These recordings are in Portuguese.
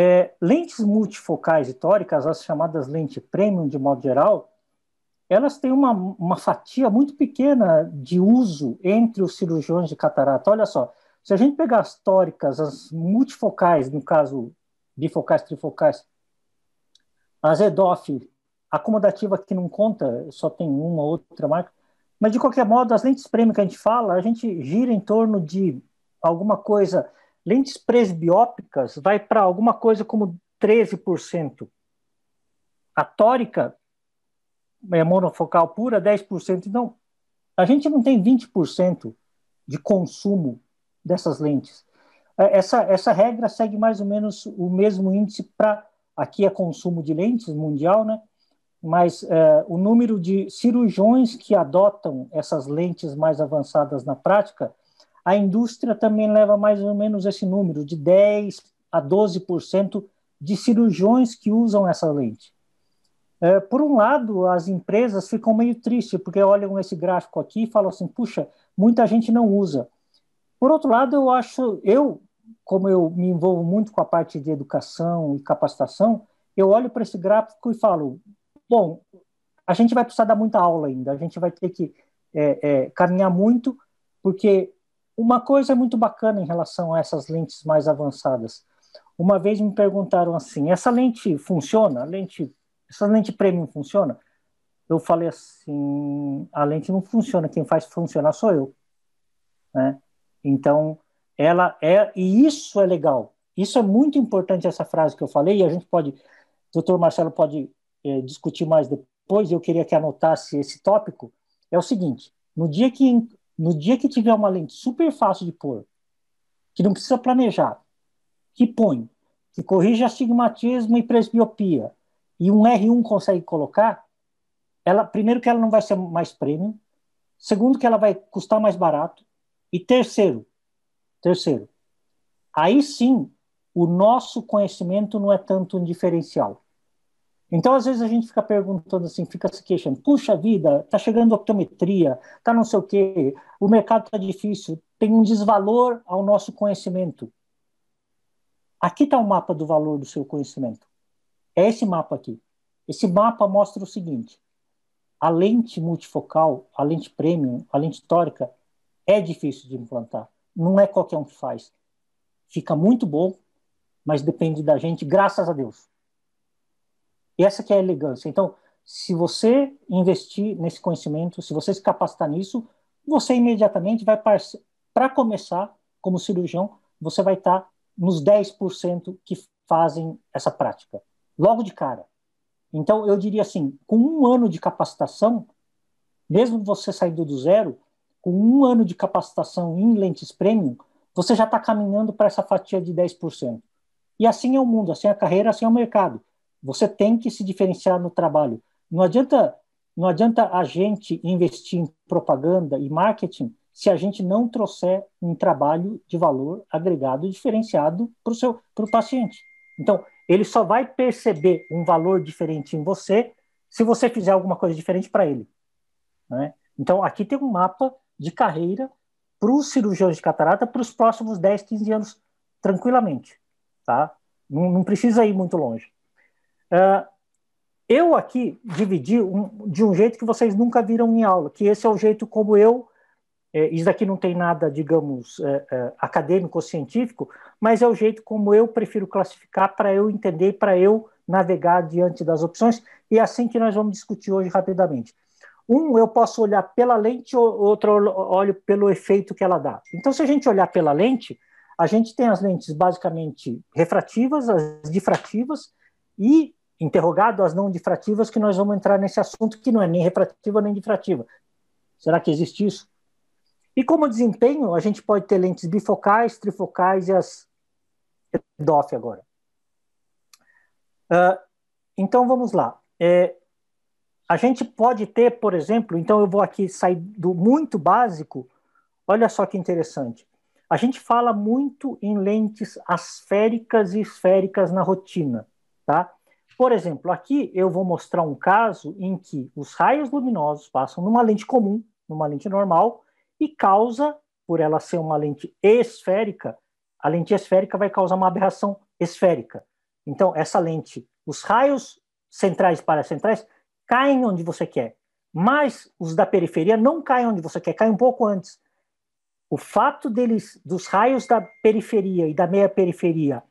É, lentes multifocais e tóricas, as chamadas lentes premium de modo geral, elas têm uma, uma fatia muito pequena de uso entre os cirurgiões de catarata. Olha só, se a gente pegar as tóricas, as multifocais, no caso bifocais, trifocais, as EDOF, acomodativa que não conta, só tem uma ou outra marca, mas de qualquer modo, as lentes premium que a gente fala, a gente gira em torno de alguma coisa, lentes presbiópicas vai para alguma coisa como 13%. A tórica é monofocal pura, 10%. Então, a gente não tem 20% de consumo dessas lentes. É, essa, essa regra segue mais ou menos o mesmo índice para. Aqui é consumo de lentes mundial, né? Mas é, o número de cirurgiões que adotam essas lentes mais avançadas na prática, a indústria também leva mais ou menos esse número, de 10 a 12% de cirurgiões que usam essa lente. É, por um lado, as empresas ficam meio tristes, porque olham esse gráfico aqui e falam assim: puxa, muita gente não usa. Por outro lado, eu acho, eu, como eu me envolvo muito com a parte de educação e capacitação, eu olho para esse gráfico e falo: bom, a gente vai precisar dar muita aula ainda, a gente vai ter que é, é, caminhar muito, porque uma coisa muito bacana em relação a essas lentes mais avançadas. Uma vez me perguntaram assim: essa lente funciona? A lente essa lente premium funciona? Eu falei assim, a lente não funciona, quem faz funcionar sou eu. Né? Então, ela é, e isso é legal. Isso é muito importante, essa frase que eu falei, e a gente pode, o doutor Marcelo pode é, discutir mais depois, eu queria que anotasse esse tópico, é o seguinte, no dia que, no dia que tiver uma lente super fácil de pôr, que não precisa planejar, que põe, que corrige astigmatismo e presbiopia, e um R1 consegue colocar, ela primeiro que ela não vai ser mais premium, segundo que ela vai custar mais barato e terceiro, terceiro, aí sim o nosso conhecimento não é tanto um diferencial. Então, às vezes, a gente fica perguntando assim, fica se queixando, puxa vida, tá chegando optometria, tá não sei o quê, o mercado tá difícil, tem um desvalor ao nosso conhecimento. Aqui está o mapa do valor do seu conhecimento. É esse mapa aqui. Esse mapa mostra o seguinte: a lente multifocal, a lente premium, a lente tórica, é difícil de implantar. Não é qualquer um que faz. Fica muito bom, mas depende da gente, graças a Deus. E essa que é a elegância. Então, se você investir nesse conhecimento, se você se capacitar nisso, você imediatamente vai, para começar, como cirurgião, você vai estar nos 10% que fazem essa prática logo de cara. Então, eu diria assim, com um ano de capacitação, mesmo você saindo do zero, com um ano de capacitação em lentes premium, você já está caminhando para essa fatia de 10%. E assim é o mundo, assim é a carreira, assim é o mercado. Você tem que se diferenciar no trabalho. Não adianta, não adianta a gente investir em propaganda e marketing se a gente não trouxer um trabalho de valor agregado diferenciado para o seu pro paciente. Então, ele só vai perceber um valor diferente em você se você fizer alguma coisa diferente para ele. Né? Então, aqui tem um mapa de carreira para os cirurgiões de catarata para os próximos 10, 15 anos, tranquilamente. Tá? Não, não precisa ir muito longe. Uh, eu aqui dividi um, de um jeito que vocês nunca viram em aula, que esse é o jeito como eu é, isso daqui não tem nada, digamos, é, é, acadêmico ou científico, mas é o jeito como eu prefiro classificar para eu entender, para eu navegar diante das opções, e é assim que nós vamos discutir hoje rapidamente. Um, eu posso olhar pela lente, outro olho pelo efeito que ela dá. Então, se a gente olhar pela lente, a gente tem as lentes basicamente refrativas, as difrativas, e interrogado as não difrativas, que nós vamos entrar nesse assunto que não é nem refrativa nem difrativa. Será que existe isso? E como desempenho, a gente pode ter lentes bifocais, trifocais e as DOF agora. Uh, então vamos lá. É, a gente pode ter, por exemplo, então eu vou aqui sair do muito básico. Olha só que interessante. A gente fala muito em lentes asféricas e esféricas na rotina, tá? Por exemplo, aqui eu vou mostrar um caso em que os raios luminosos passam numa lente comum, numa lente normal, e causa, por ela ser uma lente esférica, a lente esférica vai causar uma aberração esférica. Então, essa lente, os raios centrais e paracentrais caem onde você quer, mas os da periferia não caem onde você quer, caem um pouco antes. O fato deles, dos raios da periferia e da meia periferia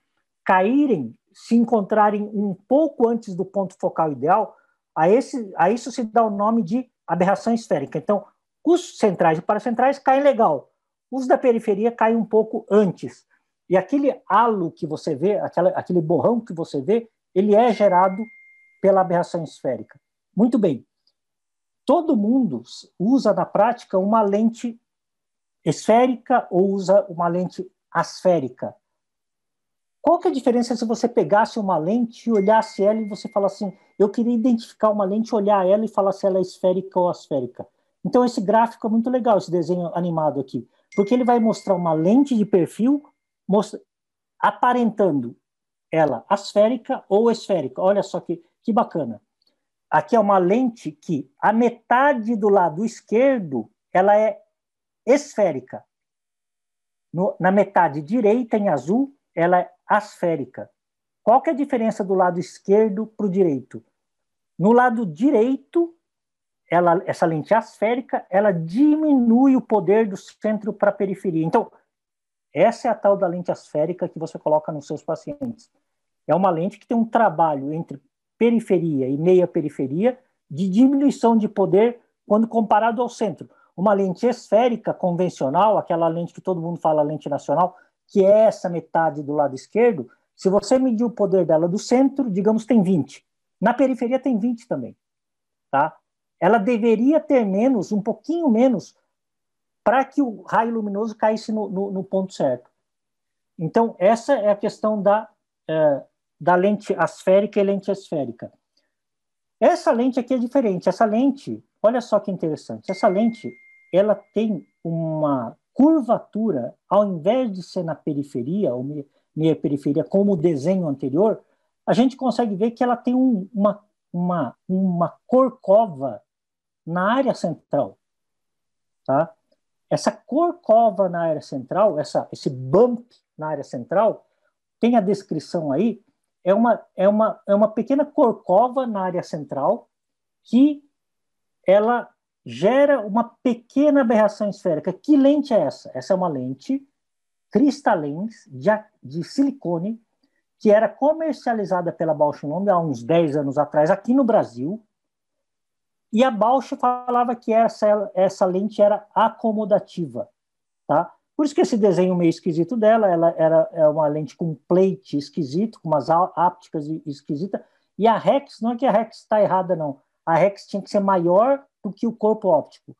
caírem, se encontrarem um pouco antes do ponto focal ideal, a, esse, a isso se dá o nome de aberração esférica. Então, os centrais e paracentrais caem legal, os da periferia caem um pouco antes. E aquele halo que você vê, aquela, aquele borrão que você vê, ele é gerado pela aberração esférica. Muito bem. Todo mundo usa na prática uma lente esférica ou usa uma lente asférica. Qual que é a diferença se você pegasse uma lente e olhasse ela e você falasse assim, eu queria identificar uma lente, olhar ela e falar se ela é esférica ou asférica. Então esse gráfico é muito legal, esse desenho animado aqui, porque ele vai mostrar uma lente de perfil mostra, aparentando ela asférica ou esférica. Olha só que, que bacana. Aqui é uma lente que a metade do lado esquerdo ela é esférica. No, na metade direita, em azul, ela é asférica. Qual que é a diferença do lado esquerdo para o direito? No lado direito, ela, essa lente asférica, ela diminui o poder do centro para a periferia. Então, essa é a tal da lente asférica que você coloca nos seus pacientes. É uma lente que tem um trabalho entre periferia e meia periferia de diminuição de poder quando comparado ao centro. Uma lente esférica convencional, aquela lente que todo mundo fala lente nacional, que é essa metade do lado esquerdo, se você medir o poder dela do centro, digamos, tem 20. Na periferia tem 20 também. Tá? Ela deveria ter menos, um pouquinho menos, para que o raio luminoso caísse no, no, no, ponto certo. Então, essa é a questão da, é, da lente asférica e lente esférica. Essa lente aqui é diferente. Essa lente, olha só que interessante. Essa lente, ela tem uma curvatura, ao invés de ser na periferia, ou meia, periferia, como o desenho anterior, a gente consegue ver que ela tem um, uma, uma, uma corcova na área central. Tá? Essa corcova na área central, essa, esse bump na área central, tem a descrição aí, é uma, é uma, é uma pequena corcova na área central que ela gera uma pequena aberração esférica. Que lente é essa? Essa é uma lente cristalins de, de silicone que era comercializada pela Bausch Lomb há uns 10 anos atrás aqui no Brasil e a Bausch falava que essa, essa lente era acomodativa, tá? Por isso que esse desenho meio esquisito dela, ela era é uma lente com plate esquisito, com umas ápticas esquisitas, e a Rex, não é que a Rex está errada, não. A Rex tinha que ser maior do que o corpo óptico,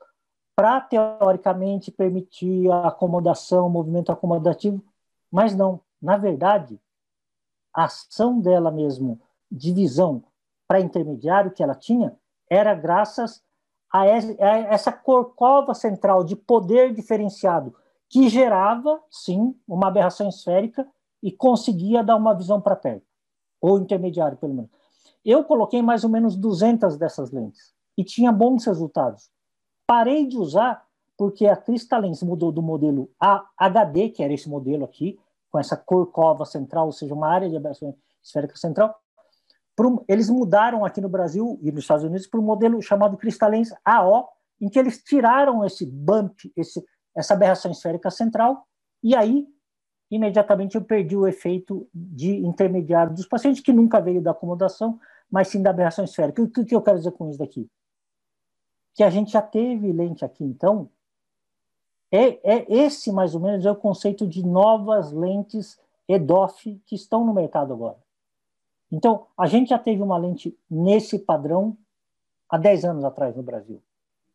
para, teoricamente, permitir a acomodação, o movimento acomodativo, mas não. Na verdade, a ação dela mesmo, de visão para intermediário que ela tinha, era graças a essa corcova central de poder diferenciado que gerava, sim, uma aberração esférica e conseguia dar uma visão para perto, ou intermediário, pelo menos. Eu coloquei mais ou menos 200 dessas lentes e tinha bons resultados. Parei de usar porque a Crystalens mudou do modelo HD, que era esse modelo aqui, com essa corcova central, ou seja, uma área de aberração esférica central, um, eles mudaram aqui no Brasil e nos Estados Unidos para um modelo chamado Crystalens AO, em que eles tiraram esse bump, esse, essa aberração esférica central, e aí imediatamente eu perdi o efeito de intermediário dos pacientes, que nunca veio da acomodação, mas sim da aberração esférica. O que eu quero dizer com isso daqui? Que a gente já teve lente aqui, então, é, é esse mais ou menos é o conceito de novas lentes EDOF que estão no mercado agora. Então, a gente já teve uma lente nesse padrão há 10 anos atrás no Brasil.